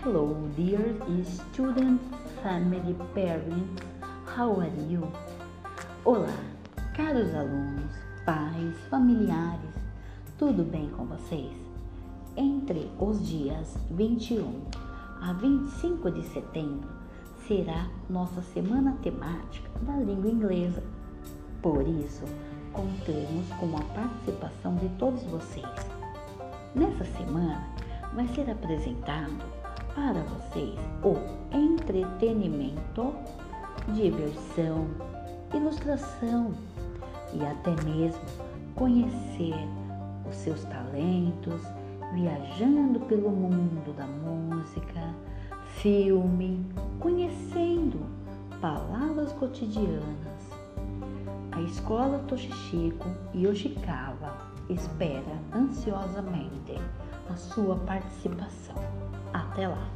Hello, dear students, family, parents, how are you? Olá, caros alunos, pais, familiares, tudo bem com vocês? Entre os dias 21 a 25 de setembro será nossa semana temática da língua inglesa. Por isso, contamos com a participação de todos vocês. Nessa semana vai ser apresentado para vocês o entretenimento, diversão, ilustração e até mesmo conhecer os seus talentos, viajando pelo mundo da música, filme, conhecendo palavras cotidianas. Escola Toshichiko Yoshikawa espera ansiosamente a sua participação. Até lá!